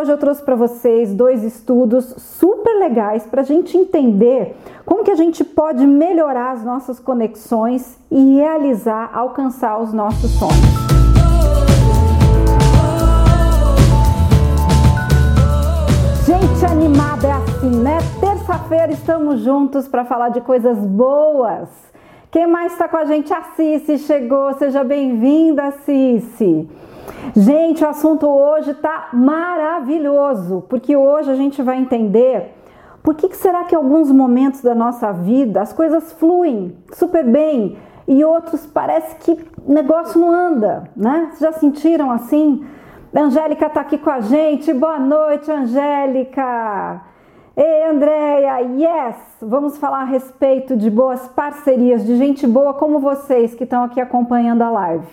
hoje eu trouxe para vocês dois estudos super legais para a gente entender como que a gente pode melhorar as nossas conexões e realizar, alcançar os nossos sonhos. Gente animada é assim, né? Terça-feira estamos juntos para falar de coisas boas. Quem mais está com a gente? A Cici chegou, seja bem-vinda, Cici. Gente, o assunto hoje tá maravilhoso, porque hoje a gente vai entender por que, que será que alguns momentos da nossa vida as coisas fluem super bem e outros parece que o negócio não anda, né? Vocês já sentiram assim? A Angélica tá aqui com a gente. Boa noite, Angélica. Ei, Andréia, yes! Vamos falar a respeito de boas parcerias, de gente boa como vocês que estão aqui acompanhando a live.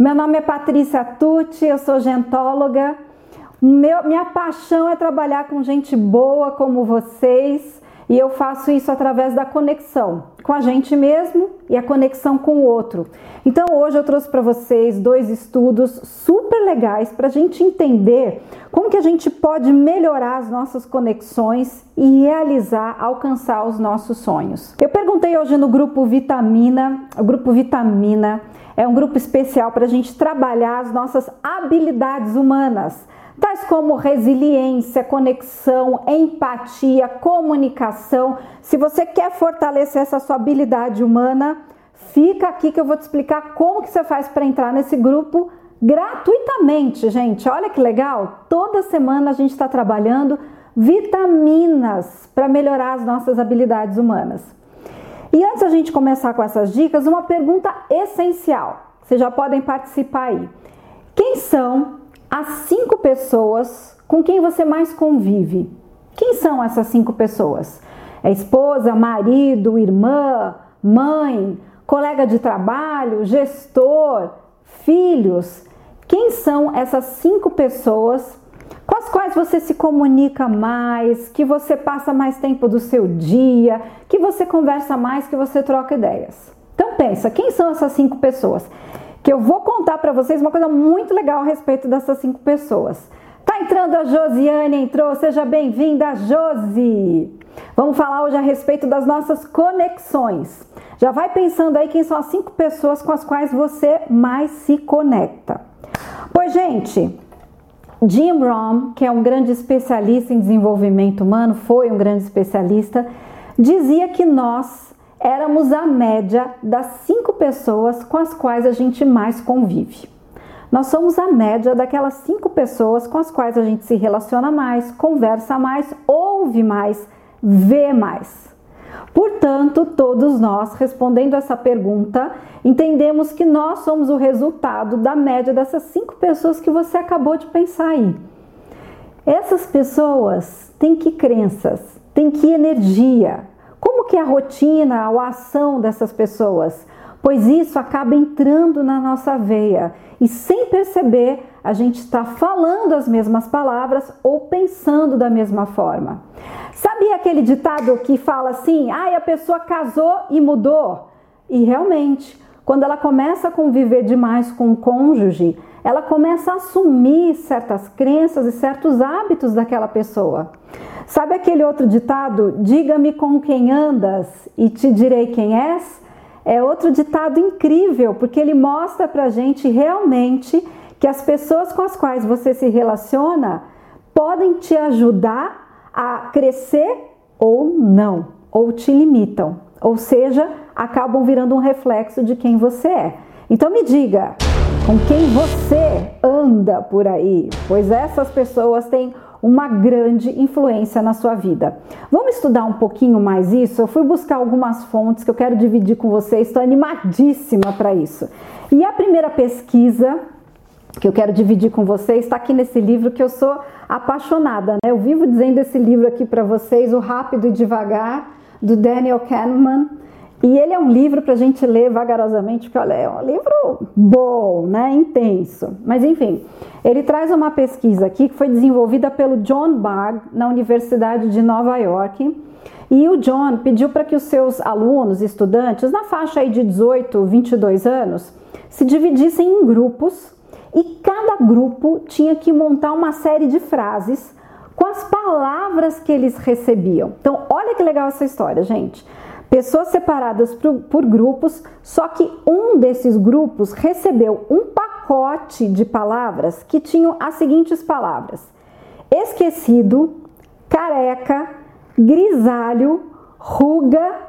Meu nome é Patrícia Tucci, eu sou gentóloga. Meu, minha paixão é trabalhar com gente boa como vocês e eu faço isso através da conexão com a gente mesmo e a conexão com o outro. Então hoje eu trouxe para vocês dois estudos super legais para a gente entender como que a gente pode melhorar as nossas conexões e realizar, alcançar os nossos sonhos. Eu perguntei hoje no grupo Vitamina, o grupo Vitamina é um grupo especial para a gente trabalhar as nossas habilidades humanas, tais como resiliência, conexão, empatia, comunicação. Se você quer fortalecer essa sua habilidade humana, fica aqui que eu vou te explicar como que você faz para entrar nesse grupo gratuitamente, gente. Olha que legal! Toda semana a gente está trabalhando vitaminas para melhorar as nossas habilidades humanas. E antes a gente começar com essas dicas, uma pergunta essencial. Vocês já podem participar aí. Quem são as cinco pessoas com quem você mais convive? Quem são essas cinco pessoas? É esposa, marido, irmã, mãe, colega de trabalho, gestor, filhos? Quem são essas cinco pessoas com as quais você se comunica mais, que você passa mais tempo do seu dia, que você conversa mais, que você troca ideias. Então pensa, quem são essas cinco pessoas? Que eu vou contar para vocês uma coisa muito legal a respeito dessas cinco pessoas. Tá entrando a Josiane, entrou, seja bem-vinda, Josi! Vamos falar hoje a respeito das nossas conexões. Já vai pensando aí quem são as cinco pessoas com as quais você mais se conecta. Pois, gente, Jim Rohn, que é um grande especialista em desenvolvimento humano, foi um grande especialista, dizia que nós éramos a média das cinco pessoas com as quais a gente mais convive. Nós somos a média daquelas cinco pessoas com as quais a gente se relaciona mais, conversa mais, ouve mais, vê mais. Portanto, todos nós, respondendo essa pergunta, entendemos que nós somos o resultado da média dessas cinco pessoas que você acabou de pensar aí. Essas pessoas têm que crenças, têm que energia. Como que é a rotina, a ação dessas pessoas? Pois isso acaba entrando na nossa veia e sem perceber a gente está falando as mesmas palavras ou pensando da mesma forma. Sabia aquele ditado que fala assim: ai, ah, a pessoa casou e mudou? E realmente, quando ela começa a conviver demais com o cônjuge, ela começa a assumir certas crenças e certos hábitos daquela pessoa. Sabe aquele outro ditado? Diga-me com quem andas e te direi quem és? É outro ditado incrível, porque ele mostra pra gente realmente que as pessoas com as quais você se relaciona podem te ajudar a crescer ou não, ou te limitam, ou seja, acabam virando um reflexo de quem você é. Então me diga, com quem você anda por aí? Pois essas pessoas têm uma grande influência na sua vida. Vamos estudar um pouquinho mais isso? Eu fui buscar algumas fontes que eu quero dividir com vocês, estou animadíssima para isso. E a primeira pesquisa que eu quero dividir com vocês está aqui nesse livro que eu sou apaixonada. Né? Eu vivo dizendo esse livro aqui para vocês, O Rápido e Devagar, do Daniel Kahneman. E ele é um livro para a gente ler vagarosamente, porque olha, é um livro bom, né? intenso. Mas enfim, ele traz uma pesquisa aqui que foi desenvolvida pelo John Barg na Universidade de Nova York. E o John pediu para que os seus alunos, estudantes, na faixa aí de 18, 22 anos, se dividissem em grupos e cada grupo tinha que montar uma série de frases com as palavras que eles recebiam. Então, olha que legal essa história, gente. Pessoas separadas por, por grupos, só que um desses grupos recebeu um pacote de palavras que tinham as seguintes palavras: esquecido, careca, grisalho, ruga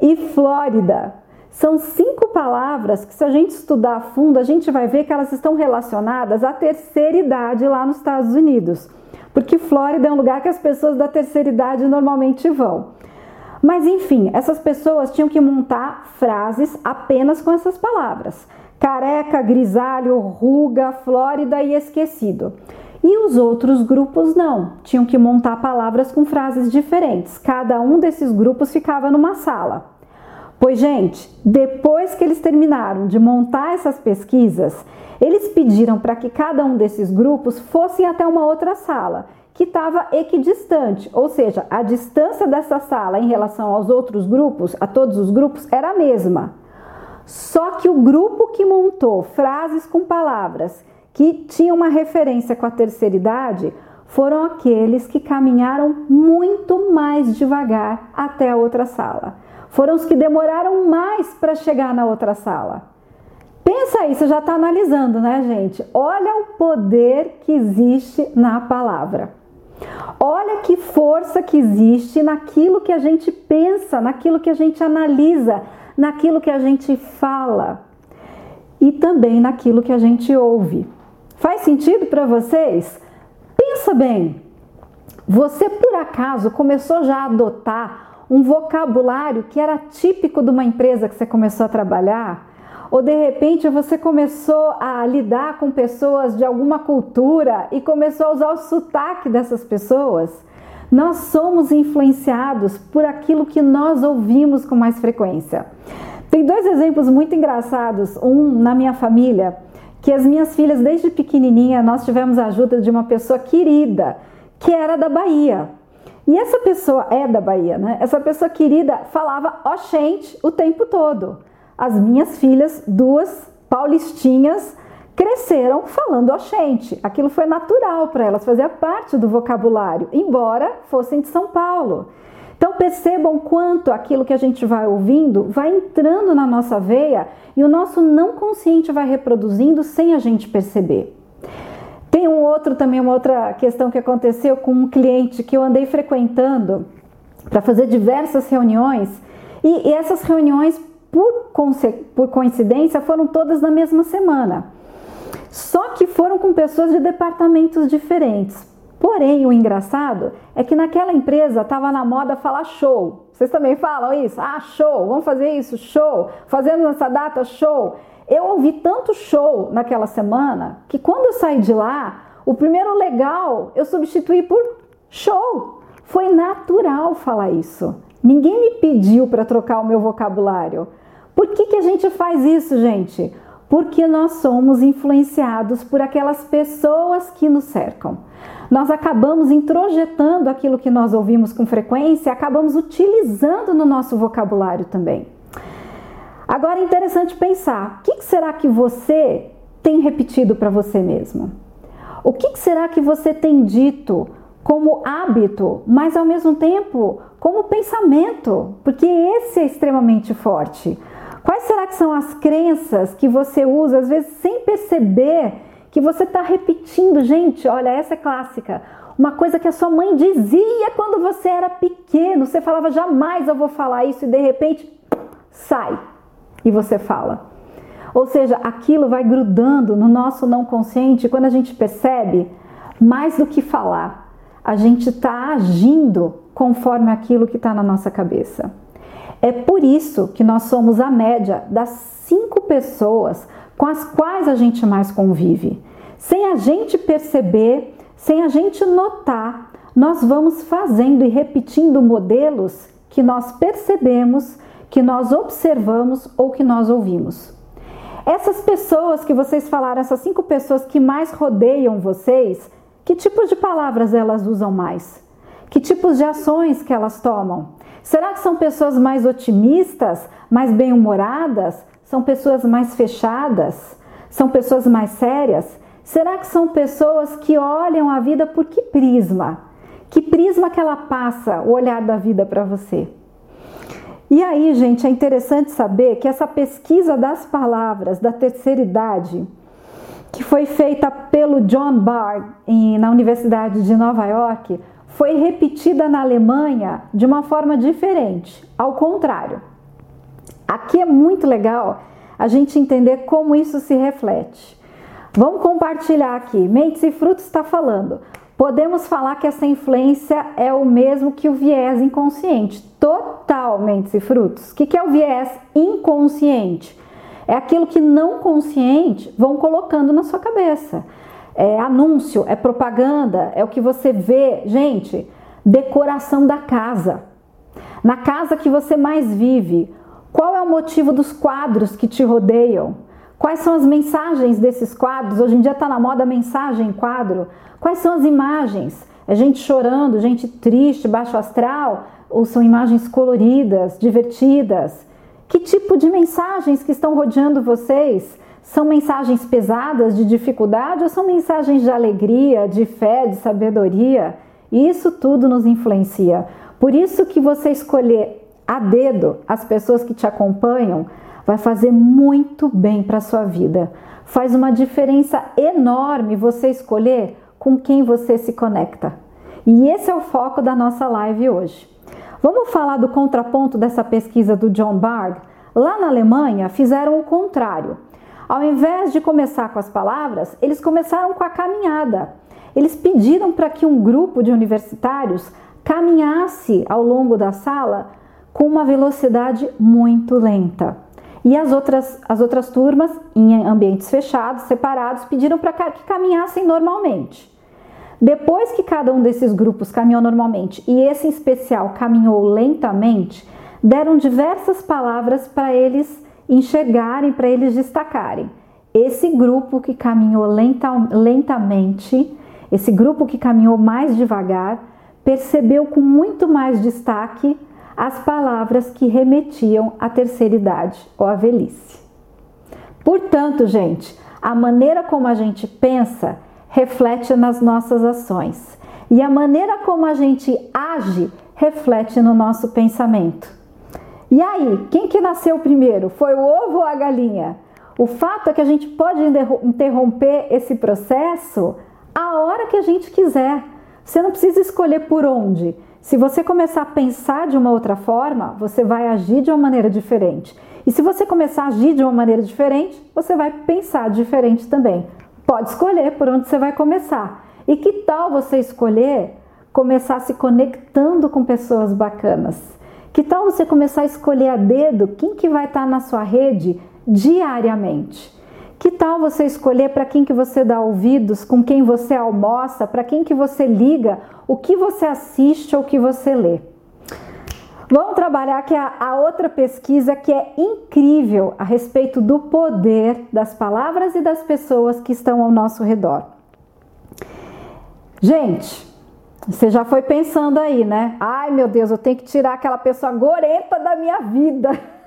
e flórida. São cinco palavras que, se a gente estudar a fundo, a gente vai ver que elas estão relacionadas à terceira idade lá nos Estados Unidos. Porque Flórida é um lugar que as pessoas da terceira idade normalmente vão. Mas enfim, essas pessoas tinham que montar frases apenas com essas palavras: careca, grisalho, ruga, Flórida e esquecido. E os outros grupos não, tinham que montar palavras com frases diferentes. Cada um desses grupos ficava numa sala. Pois, gente, depois que eles terminaram de montar essas pesquisas, eles pediram para que cada um desses grupos fosse até uma outra sala, que estava equidistante, ou seja, a distância dessa sala em relação aos outros grupos, a todos os grupos, era a mesma. Só que o grupo que montou frases com palavras que tinham uma referência com a terceira idade foram aqueles que caminharam muito mais devagar até a outra sala foram os que demoraram mais para chegar na outra sala. Pensa aí, você já está analisando, né, gente? Olha o poder que existe na palavra. Olha que força que existe naquilo que a gente pensa, naquilo que a gente analisa, naquilo que a gente fala e também naquilo que a gente ouve. Faz sentido para vocês? Pensa bem. Você por acaso começou já a adotar um vocabulário que era típico de uma empresa que você começou a trabalhar? Ou de repente você começou a lidar com pessoas de alguma cultura e começou a usar o sotaque dessas pessoas? Nós somos influenciados por aquilo que nós ouvimos com mais frequência. Tem dois exemplos muito engraçados. Um na minha família, que as minhas filhas, desde pequenininha, nós tivemos a ajuda de uma pessoa querida, que era da Bahia. E essa pessoa é da Bahia, né? Essa pessoa querida falava oxente o tempo todo. As minhas filhas, duas paulistinhas, cresceram falando oxente. Aquilo foi natural para elas, fazia parte do vocabulário, embora fossem de São Paulo. Então percebam quanto aquilo que a gente vai ouvindo vai entrando na nossa veia e o nosso não consciente vai reproduzindo sem a gente perceber. Tem um outro também, uma outra questão que aconteceu com um cliente que eu andei frequentando para fazer diversas reuniões e, e essas reuniões, por, por coincidência, foram todas na mesma semana. Só que foram com pessoas de departamentos diferentes. Porém, o engraçado é que naquela empresa estava na moda falar show. Vocês também falam isso? Ah, show, vamos fazer isso, show. Fazendo nessa data, show. Eu ouvi tanto show naquela semana que quando eu saí de lá, o primeiro legal eu substituí por show. Foi natural falar isso. Ninguém me pediu para trocar o meu vocabulário. Por que, que a gente faz isso, gente? Porque nós somos influenciados por aquelas pessoas que nos cercam. Nós acabamos introjetando aquilo que nós ouvimos com frequência, acabamos utilizando no nosso vocabulário também. Agora é interessante pensar: o que será que você tem repetido para você mesmo? O que será que você tem dito como hábito, mas ao mesmo tempo como pensamento? Porque esse é extremamente forte. Quais será que são as crenças que você usa, às vezes sem perceber que você está repetindo? Gente, olha, essa é clássica. Uma coisa que a sua mãe dizia quando você era pequeno. Você falava, jamais eu vou falar isso, e de repente sai e você fala. Ou seja, aquilo vai grudando no nosso não consciente, quando a gente percebe, mais do que falar, a gente está agindo conforme aquilo que está na nossa cabeça. É por isso que nós somos a média das cinco pessoas com as quais a gente mais convive. Sem a gente perceber, sem a gente notar, nós vamos fazendo e repetindo modelos que nós percebemos que nós observamos ou que nós ouvimos. Essas pessoas que vocês falaram, essas cinco pessoas que mais rodeiam vocês, que tipos de palavras elas usam mais? Que tipos de ações que elas tomam? Será que são pessoas mais otimistas, mais bem-humoradas? São pessoas mais fechadas? São pessoas mais sérias? Será que são pessoas que olham a vida por que prisma? Que prisma que ela passa o olhar da vida para você? E aí, gente, é interessante saber que essa pesquisa das palavras da terceira idade, que foi feita pelo John Barr na Universidade de Nova York, foi repetida na Alemanha de uma forma diferente, ao contrário. Aqui é muito legal a gente entender como isso se reflete. Vamos compartilhar aqui. Mentes e Frutos está falando. Podemos falar que essa influência é o mesmo que o viés inconsciente. Total, Mentes e Frutos. O que é o viés inconsciente? É aquilo que não consciente vão colocando na sua cabeça. É anúncio, é propaganda, é o que você vê. Gente, decoração da casa. Na casa que você mais vive, qual é o motivo dos quadros que te rodeiam? Quais são as mensagens desses quadros? Hoje em dia está na moda mensagem em quadro. Quais são as imagens? É gente chorando, gente triste, baixo astral? Ou são imagens coloridas, divertidas? Que tipo de mensagens que estão rodeando vocês? São mensagens pesadas de dificuldade ou são mensagens de alegria, de fé, de sabedoria? Isso tudo nos influencia. Por isso que você escolher a dedo as pessoas que te acompanham, vai fazer muito bem para a sua vida. Faz uma diferença enorme você escolher com quem você se conecta. E esse é o foco da nossa live hoje. Vamos falar do contraponto dessa pesquisa do John Bard? Lá na Alemanha fizeram o contrário. Ao invés de começar com as palavras, eles começaram com a caminhada. Eles pediram para que um grupo de universitários caminhasse ao longo da sala com uma velocidade muito lenta. E as outras, as outras turmas, em ambientes fechados, separados, pediram para que caminhassem normalmente. Depois que cada um desses grupos caminhou normalmente e esse em especial caminhou lentamente, deram diversas palavras para eles enxergarem, para eles destacarem. Esse grupo que caminhou lenta, lentamente, esse grupo que caminhou mais devagar, percebeu com muito mais destaque as palavras que remetiam à terceira idade ou à velhice. Portanto, gente, a maneira como a gente pensa reflete nas nossas ações e a maneira como a gente age reflete no nosso pensamento. E aí, quem que nasceu primeiro? Foi o ovo ou a galinha? O fato é que a gente pode interromper esse processo a hora que a gente quiser. Você não precisa escolher por onde. Se você começar a pensar de uma outra forma, você vai agir de uma maneira diferente. E se você começar a agir de uma maneira diferente, você vai pensar diferente também. Pode escolher por onde você vai começar. E que tal você escolher começar se conectando com pessoas bacanas? Que tal você começar a escolher a dedo quem que vai estar na sua rede diariamente? Que tal você escolher para quem que você dá ouvidos, com quem você almoça, para quem que você liga, o que você assiste ou o que você lê? Vamos trabalhar aqui a, a outra pesquisa que é incrível a respeito do poder das palavras e das pessoas que estão ao nosso redor. Gente, você já foi pensando aí, né? Ai meu Deus, eu tenho que tirar aquela pessoa gorenta da minha vida.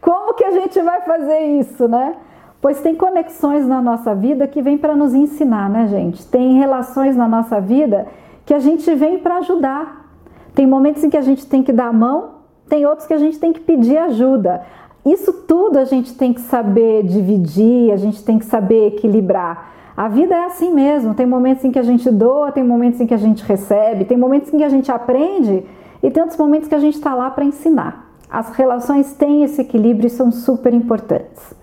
Como que a gente vai fazer isso, né? Pois tem conexões na nossa vida que vêm para nos ensinar, né, gente? Tem relações na nossa vida que a gente vem para ajudar. Tem momentos em que a gente tem que dar a mão, tem outros que a gente tem que pedir ajuda. Isso tudo a gente tem que saber dividir, a gente tem que saber equilibrar. A vida é assim mesmo. Tem momentos em que a gente doa, tem momentos em que a gente recebe, tem momentos em que a gente aprende e tem outros momentos que a gente está lá para ensinar. As relações têm esse equilíbrio e são super importantes.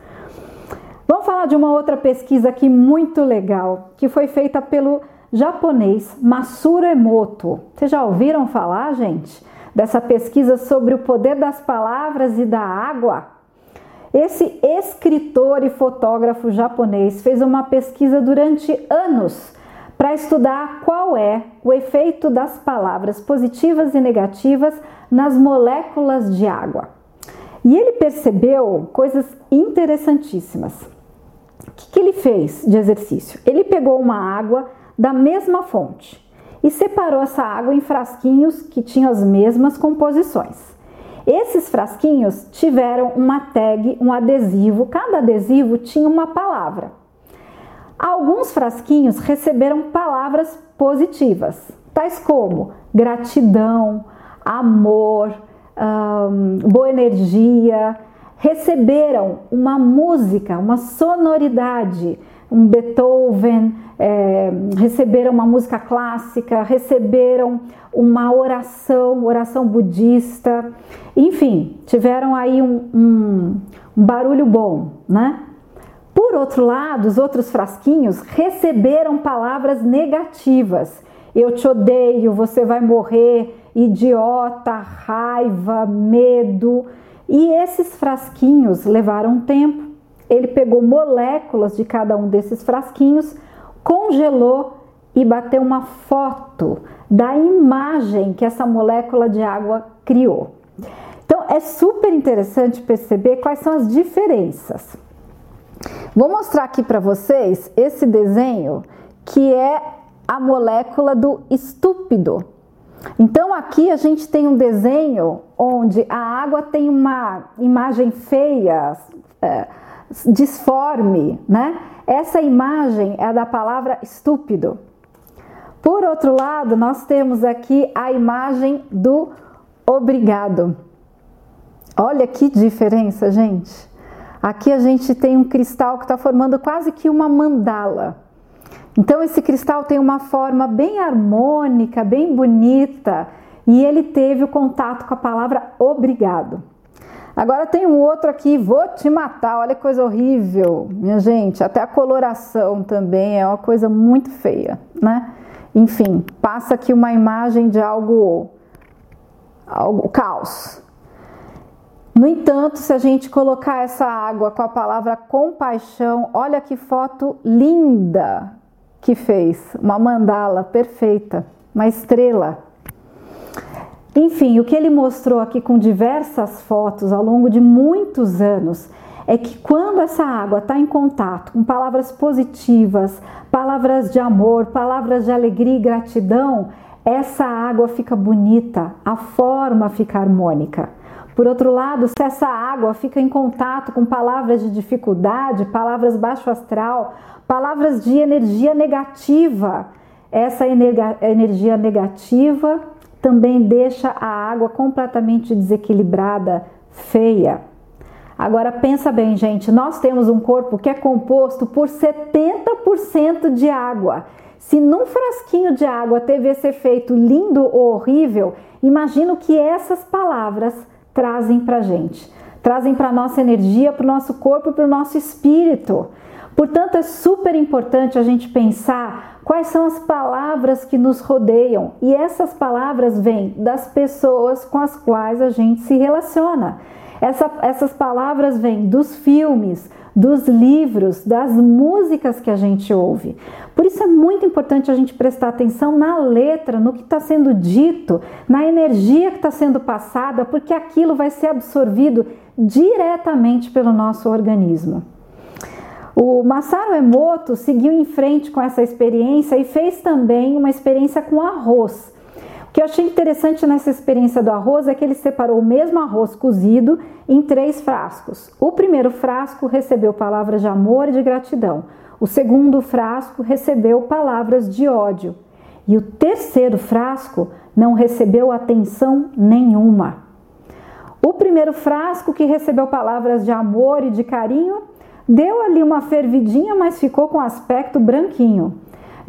Vamos falar de uma outra pesquisa aqui muito legal, que foi feita pelo japonês Masuro Emoto. Vocês já ouviram falar, gente, dessa pesquisa sobre o poder das palavras e da água? Esse escritor e fotógrafo japonês fez uma pesquisa durante anos para estudar qual é o efeito das palavras positivas e negativas nas moléculas de água. E ele percebeu coisas interessantíssimas. O que, que ele fez de exercício? Ele pegou uma água da mesma fonte e separou essa água em frasquinhos que tinham as mesmas composições. Esses frasquinhos tiveram uma tag, um adesivo, cada adesivo tinha uma palavra. Alguns frasquinhos receberam palavras positivas, tais como gratidão, amor, boa energia, receberam uma música, uma sonoridade, um Beethoven, é, receberam uma música clássica, receberam uma oração, oração budista, enfim, tiveram aí um, um, um barulho bom, né? Por outro lado, os outros frasquinhos receberam palavras negativas. Eu te odeio, você vai morrer, idiota, raiva, medo. E esses frasquinhos levaram tempo. Ele pegou moléculas de cada um desses frasquinhos, congelou e bateu uma foto da imagem que essa molécula de água criou. Então é super interessante perceber quais são as diferenças. Vou mostrar aqui para vocês esse desenho que é a molécula do estúpido. Então aqui a gente tem um desenho onde a água tem uma imagem feia, é, disforme, né? Essa imagem é da palavra estúpido. Por outro lado, nós temos aqui a imagem do obrigado. Olha que diferença, gente. Aqui a gente tem um cristal que está formando quase que uma mandala. Então, esse cristal tem uma forma bem harmônica, bem bonita, e ele teve o contato com a palavra obrigado. Agora tem um outro aqui, vou te matar, olha que coisa horrível, minha gente. Até a coloração também é uma coisa muito feia, né? Enfim, passa aqui uma imagem de algo, algo caos. No entanto, se a gente colocar essa água com a palavra compaixão, olha que foto linda que fez, uma mandala perfeita, uma estrela. Enfim, o que ele mostrou aqui com diversas fotos ao longo de muitos anos é que quando essa água está em contato com palavras positivas, palavras de amor, palavras de alegria e gratidão, essa água fica bonita, a forma fica harmônica. Por outro lado, se essa água fica em contato com palavras de dificuldade, palavras baixo astral, palavras de energia negativa, essa energia negativa também deixa a água completamente desequilibrada, feia. Agora pensa bem, gente, nós temos um corpo que é composto por 70% de água. Se num frasquinho de água teve esse efeito lindo ou horrível, imagino que essas palavras trazem para gente, trazem para nossa energia, para o nosso corpo, para o nosso espírito. Portanto, é super importante a gente pensar quais são as palavras que nos rodeiam e essas palavras vêm das pessoas com as quais a gente se relaciona. Essa, essas palavras vêm dos filmes, dos livros, das músicas que a gente ouve. Por isso é muito importante a gente prestar atenção na letra, no que está sendo dito, na energia que está sendo passada, porque aquilo vai ser absorvido diretamente pelo nosso organismo. O Masaru Emoto seguiu em frente com essa experiência e fez também uma experiência com arroz. O que eu achei interessante nessa experiência do arroz é que ele separou o mesmo arroz cozido em três frascos. O primeiro frasco recebeu palavras de amor e de gratidão. O segundo frasco recebeu palavras de ódio. E o terceiro frasco não recebeu atenção nenhuma. O primeiro frasco, que recebeu palavras de amor e de carinho, Deu ali uma fervidinha, mas ficou com aspecto branquinho.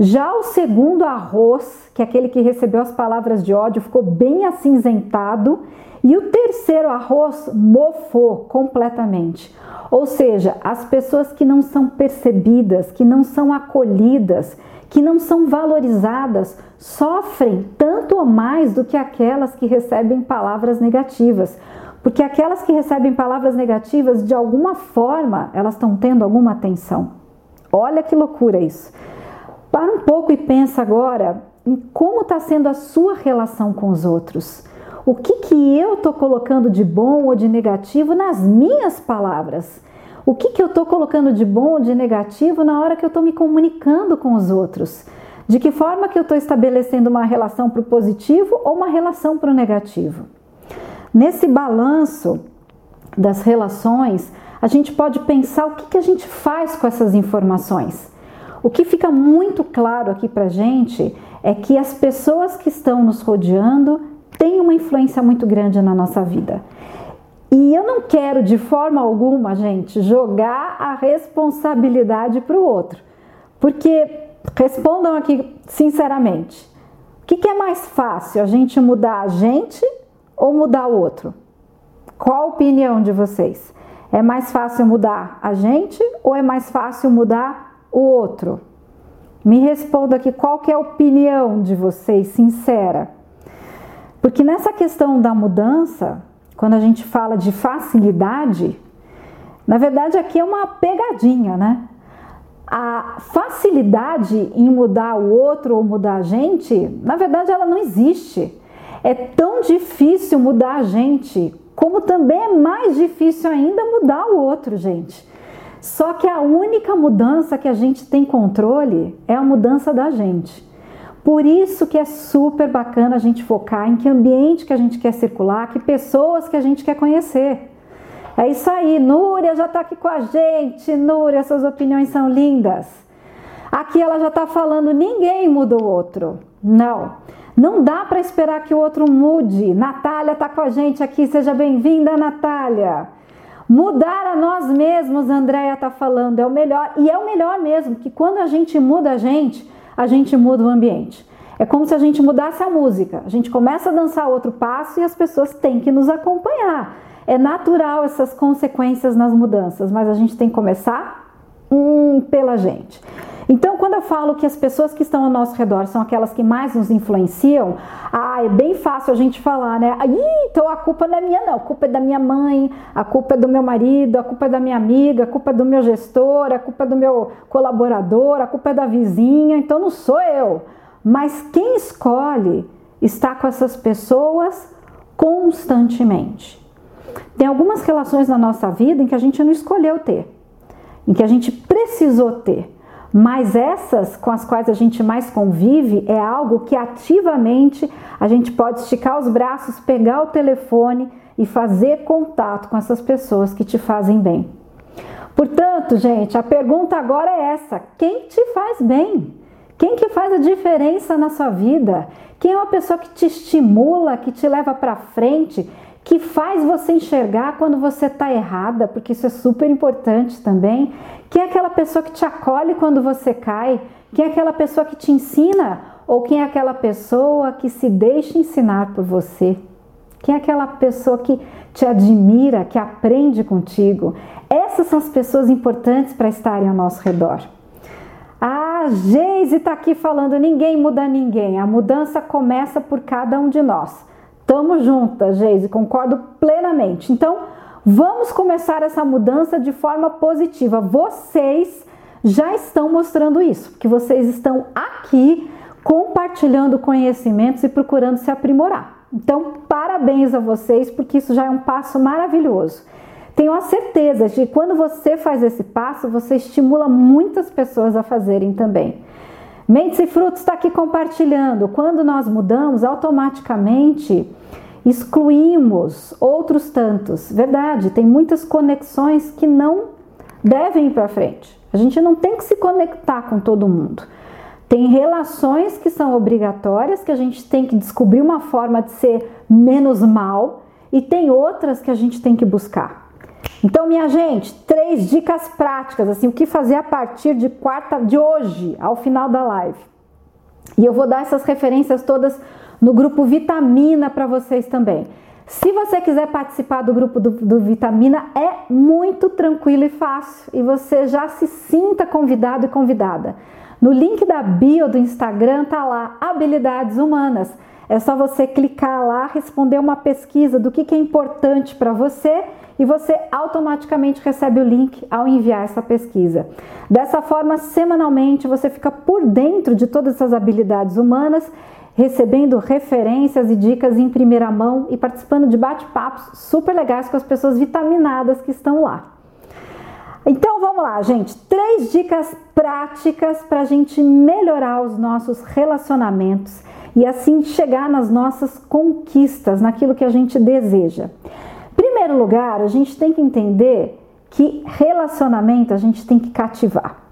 Já o segundo arroz, que é aquele que recebeu as palavras de ódio, ficou bem acinzentado. E o terceiro arroz mofou completamente. Ou seja, as pessoas que não são percebidas, que não são acolhidas, que não são valorizadas, sofrem tanto ou mais do que aquelas que recebem palavras negativas. Porque aquelas que recebem palavras negativas, de alguma forma, elas estão tendo alguma atenção. Olha que loucura isso. Para um pouco e pensa agora em como está sendo a sua relação com os outros. O que, que eu estou colocando de bom ou de negativo nas minhas palavras? O que, que eu estou colocando de bom ou de negativo na hora que eu estou me comunicando com os outros? De que forma que eu estou estabelecendo uma relação para o positivo ou uma relação para o negativo? Nesse balanço das relações, a gente pode pensar o que, que a gente faz com essas informações. O que fica muito claro aqui pra gente é que as pessoas que estão nos rodeando têm uma influência muito grande na nossa vida. E eu não quero de forma alguma, gente, jogar a responsabilidade para o outro. Porque respondam aqui sinceramente: o que, que é mais fácil, a gente mudar a gente ou mudar o outro? Qual a opinião de vocês? É mais fácil mudar a gente ou é mais fácil mudar o outro? Me responda aqui qual que é a opinião de vocês, sincera. Porque nessa questão da mudança, quando a gente fala de facilidade, na verdade aqui é uma pegadinha, né? A facilidade em mudar o outro ou mudar a gente, na verdade ela não existe. É tão difícil mudar a gente, como também é mais difícil ainda mudar o outro, gente. Só que a única mudança que a gente tem controle é a mudança da gente. Por isso que é super bacana a gente focar em que ambiente que a gente quer circular, que pessoas que a gente quer conhecer. É isso aí, Núria já está aqui com a gente. Núria, suas opiniões são lindas. Aqui ela já está falando, ninguém muda o outro. Não, não dá para esperar que o outro mude. Natália está com a gente aqui, seja bem-vinda, Natália. Mudar a nós mesmos, Andréia está falando, é o melhor. E é o melhor mesmo, que quando a gente muda a gente, a gente muda o ambiente. É como se a gente mudasse a música. A gente começa a dançar outro passo e as pessoas têm que nos acompanhar. É natural essas consequências nas mudanças, mas a gente tem que começar hum, pela gente. Então, quando eu falo que as pessoas que estão ao nosso redor são aquelas que mais nos influenciam, ah, é bem fácil a gente falar, né? Ih, então a culpa não é minha, não. A culpa é da minha mãe, a culpa é do meu marido, a culpa é da minha amiga, a culpa é do meu gestor, a culpa é do meu colaborador, a culpa é da vizinha, então não sou eu. Mas quem escolhe estar com essas pessoas constantemente. Tem algumas relações na nossa vida em que a gente não escolheu ter, em que a gente precisou ter. Mas essas com as quais a gente mais convive é algo que ativamente a gente pode esticar os braços, pegar o telefone e fazer contato com essas pessoas que te fazem bem. Portanto, gente, a pergunta agora é essa: quem te faz bem? Quem que faz a diferença na sua vida? Quem é uma pessoa que te estimula, que te leva para frente, que faz você enxergar quando você está errada, porque isso é super importante também. Quem é aquela pessoa que te acolhe quando você cai? Quem é aquela pessoa que te ensina? Ou quem é aquela pessoa que se deixa ensinar por você? Quem é aquela pessoa que te admira, que aprende contigo? Essas são as pessoas importantes para estarem ao nosso redor. A Geise está aqui falando: ninguém muda ninguém, a mudança começa por cada um de nós. Tamo juntas, Geise, concordo plenamente. Então, vamos começar essa mudança de forma positiva. Vocês já estão mostrando isso, que vocês estão aqui compartilhando conhecimentos e procurando se aprimorar. Então, parabéns a vocês, porque isso já é um passo maravilhoso. Tenho a certeza de que quando você faz esse passo, você estimula muitas pessoas a fazerem também. Mentes e Frutos está aqui compartilhando. Quando nós mudamos, automaticamente excluímos outros tantos. Verdade, tem muitas conexões que não devem ir para frente. A gente não tem que se conectar com todo mundo. Tem relações que são obrigatórias, que a gente tem que descobrir uma forma de ser menos mal, e tem outras que a gente tem que buscar. Então, minha gente, três dicas práticas, assim, o que fazer a partir de quarta de hoje, ao final da live. E eu vou dar essas referências todas no grupo Vitamina para vocês também. Se você quiser participar do grupo do, do, Vitamina, é muito tranquilo e fácil e você já se sinta convidado e convidada. No link da bio do Instagram tá lá habilidades humanas. É só você clicar lá, responder uma pesquisa do que, que é importante para você e você automaticamente recebe o link ao enviar essa pesquisa. Dessa forma, semanalmente você fica por dentro de todas essas habilidades humanas, recebendo referências e dicas em primeira mão e participando de bate-papos super legais com as pessoas vitaminadas que estão lá. Então vamos lá, gente. Três dicas práticas para a gente melhorar os nossos relacionamentos e assim chegar nas nossas conquistas, naquilo que a gente deseja primeiro lugar, a gente tem que entender que relacionamento a gente tem que cativar.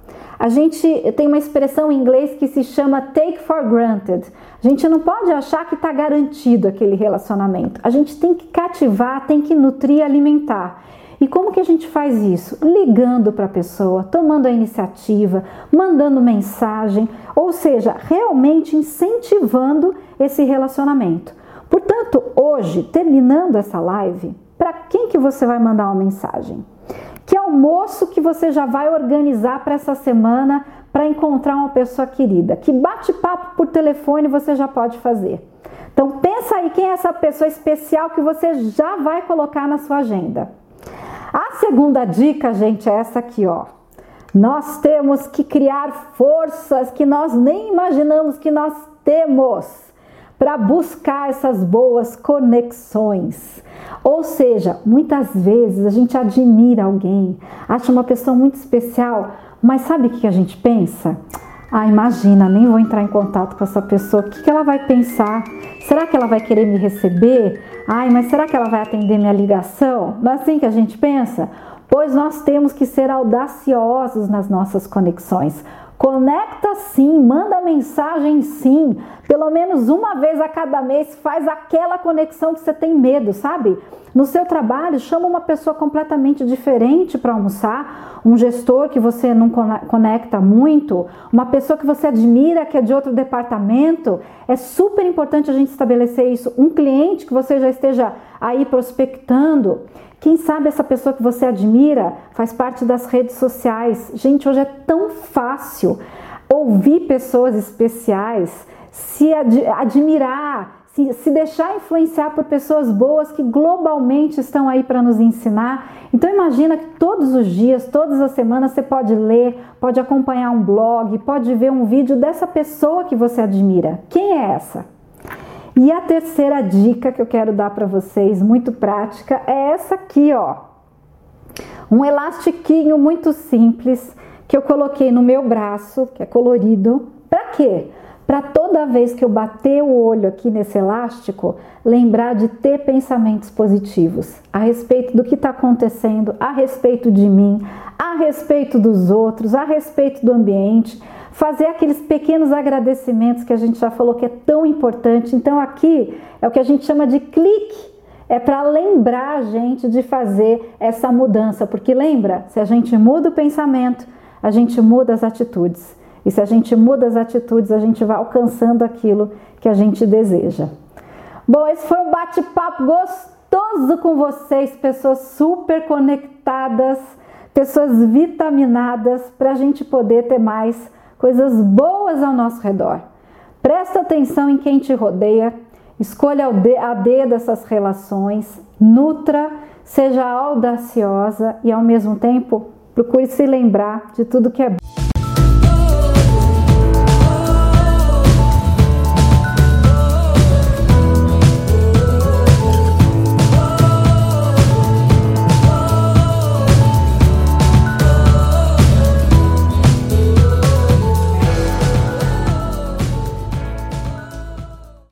a gente tem uma expressão em inglês que se chama take for granted. A gente não pode achar que está garantido aquele relacionamento. A gente tem que cativar, tem que nutrir, alimentar. E como que a gente faz isso? Ligando para a pessoa, tomando a iniciativa, mandando mensagem, ou seja, realmente incentivando esse relacionamento. Portanto, hoje, terminando essa live, para quem que você vai mandar uma mensagem? Que almoço que você já vai organizar para essa semana para encontrar uma pessoa querida? Que bate-papo por telefone você já pode fazer? Então pensa aí quem é essa pessoa especial que você já vai colocar na sua agenda. A segunda dica, gente, é essa aqui, ó. Nós temos que criar forças que nós nem imaginamos que nós temos para buscar essas boas conexões. Ou seja, muitas vezes a gente admira alguém, acha uma pessoa muito especial, mas sabe o que a gente pensa? Ah, imagina, nem vou entrar em contato com essa pessoa. O que, ela vai pensar? Será que ela vai querer me receber? Ai, mas será que ela vai atender minha ligação? Não é assim que a gente pensa? Pois nós temos que ser audaciosos nas nossas conexões. Conecta sim, manda mensagem sim. Pelo menos uma vez a cada mês faz aquela conexão que você tem medo, sabe? No seu trabalho, chama uma pessoa completamente diferente para almoçar, um gestor que você não conecta muito, uma pessoa que você admira que é de outro departamento. É super importante a gente estabelecer isso. Um cliente que você já esteja aí prospectando. Quem sabe essa pessoa que você admira faz parte das redes sociais. Gente, hoje é tão fácil ouvir pessoas especiais, se ad admirar, se, se, deixar influenciar por pessoas boas que globalmente estão aí para nos ensinar. Então imagina que todos os dias, todas as semanas você pode ler, pode acompanhar um blog, pode ver um vídeo dessa pessoa que você admira. Quem é essa? E a terceira dica que eu quero dar para vocês, muito prática, é essa aqui, ó. Um elastiquinho muito simples que eu coloquei no meu braço, que é colorido. Para quê? Para toda vez que eu bater o olho aqui nesse elástico, lembrar de ter pensamentos positivos a respeito do que está acontecendo, a respeito de mim, a respeito dos outros, a respeito do ambiente fazer aqueles pequenos agradecimentos que a gente já falou que é tão importante. Então, aqui é o que a gente chama de clique. É para lembrar a gente de fazer essa mudança, porque lembra, se a gente muda o pensamento, a gente muda as atitudes. E se a gente muda as atitudes, a gente vai alcançando aquilo que a gente deseja. Bom, esse foi um bate-papo gostoso com vocês, pessoas super conectadas, pessoas vitaminadas, para a gente poder ter mais coisas boas ao nosso redor. Presta atenção em quem te rodeia, escolha a dedo essas relações, nutra, seja audaciosa e ao mesmo tempo procure se lembrar de tudo que é bom.